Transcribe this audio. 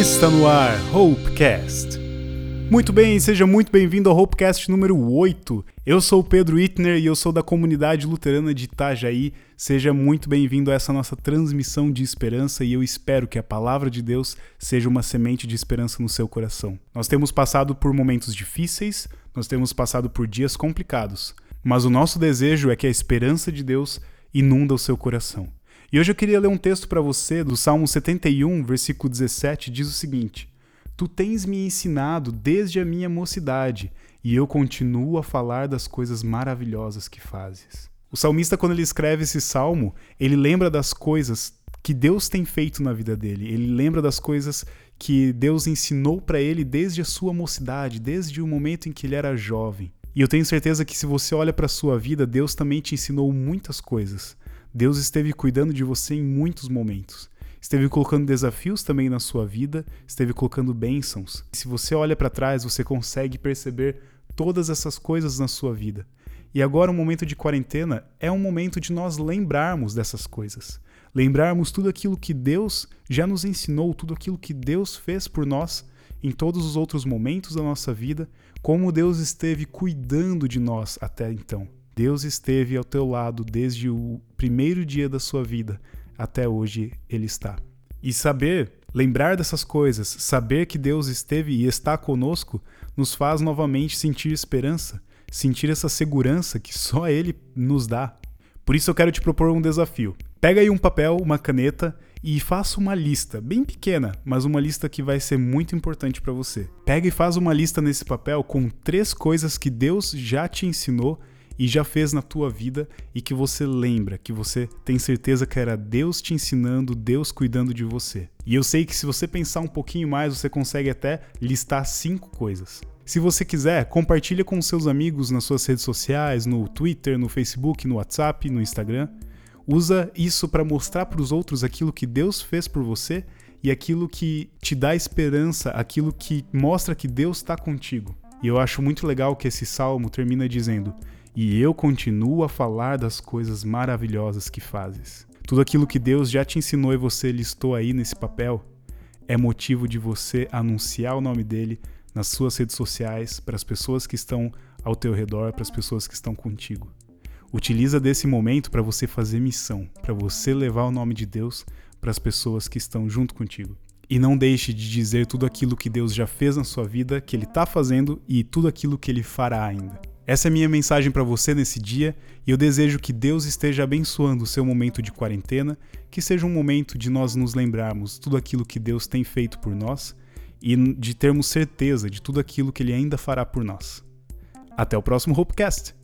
Está no ar Hopecast. Muito bem, seja muito bem-vindo ao Hopecast número 8. Eu sou o Pedro Itner e eu sou da comunidade luterana de Itajaí. Seja muito bem-vindo a essa nossa transmissão de esperança e eu espero que a palavra de Deus seja uma semente de esperança no seu coração. Nós temos passado por momentos difíceis, nós temos passado por dias complicados, mas o nosso desejo é que a esperança de Deus inunda o seu coração. E hoje eu queria ler um texto para você do Salmo 71, versículo 17, diz o seguinte: Tu tens me ensinado desde a minha mocidade, e eu continuo a falar das coisas maravilhosas que fazes. O salmista, quando ele escreve esse salmo, ele lembra das coisas que Deus tem feito na vida dele. Ele lembra das coisas que Deus ensinou para ele desde a sua mocidade, desde o momento em que ele era jovem. E eu tenho certeza que se você olha para a sua vida, Deus também te ensinou muitas coisas. Deus esteve cuidando de você em muitos momentos. Esteve colocando desafios também na sua vida, esteve colocando bênçãos. Se você olha para trás, você consegue perceber todas essas coisas na sua vida. E agora, o momento de quarentena é um momento de nós lembrarmos dessas coisas. Lembrarmos tudo aquilo que Deus já nos ensinou, tudo aquilo que Deus fez por nós em todos os outros momentos da nossa vida, como Deus esteve cuidando de nós até então. Deus esteve ao teu lado desde o primeiro dia da sua vida até hoje ele está. E saber, lembrar dessas coisas, saber que Deus esteve e está conosco, nos faz novamente sentir esperança, sentir essa segurança que só Ele nos dá. Por isso eu quero te propor um desafio. Pega aí um papel, uma caneta e faça uma lista, bem pequena, mas uma lista que vai ser muito importante para você. Pega e faz uma lista nesse papel com três coisas que Deus já te ensinou e já fez na tua vida e que você lembra, que você tem certeza que era Deus te ensinando, Deus cuidando de você. E eu sei que se você pensar um pouquinho mais, você consegue até listar cinco coisas. Se você quiser, compartilha com seus amigos nas suas redes sociais, no Twitter, no Facebook, no WhatsApp, no Instagram. Usa isso para mostrar para os outros aquilo que Deus fez por você e aquilo que te dá esperança, aquilo que mostra que Deus está contigo. E eu acho muito legal que esse salmo termina dizendo: e eu continuo a falar das coisas maravilhosas que fazes. Tudo aquilo que Deus já te ensinou e você listou aí nesse papel é motivo de você anunciar o nome dele nas suas redes sociais para as pessoas que estão ao teu redor, para as pessoas que estão contigo. Utiliza desse momento para você fazer missão, para você levar o nome de Deus para as pessoas que estão junto contigo. E não deixe de dizer tudo aquilo que Deus já fez na sua vida, que Ele está fazendo e tudo aquilo que Ele fará ainda. Essa é a minha mensagem para você nesse dia e eu desejo que Deus esteja abençoando o seu momento de quarentena, que seja um momento de nós nos lembrarmos tudo aquilo que Deus tem feito por nós e de termos certeza de tudo aquilo que Ele ainda fará por nós. Até o próximo Hopecast!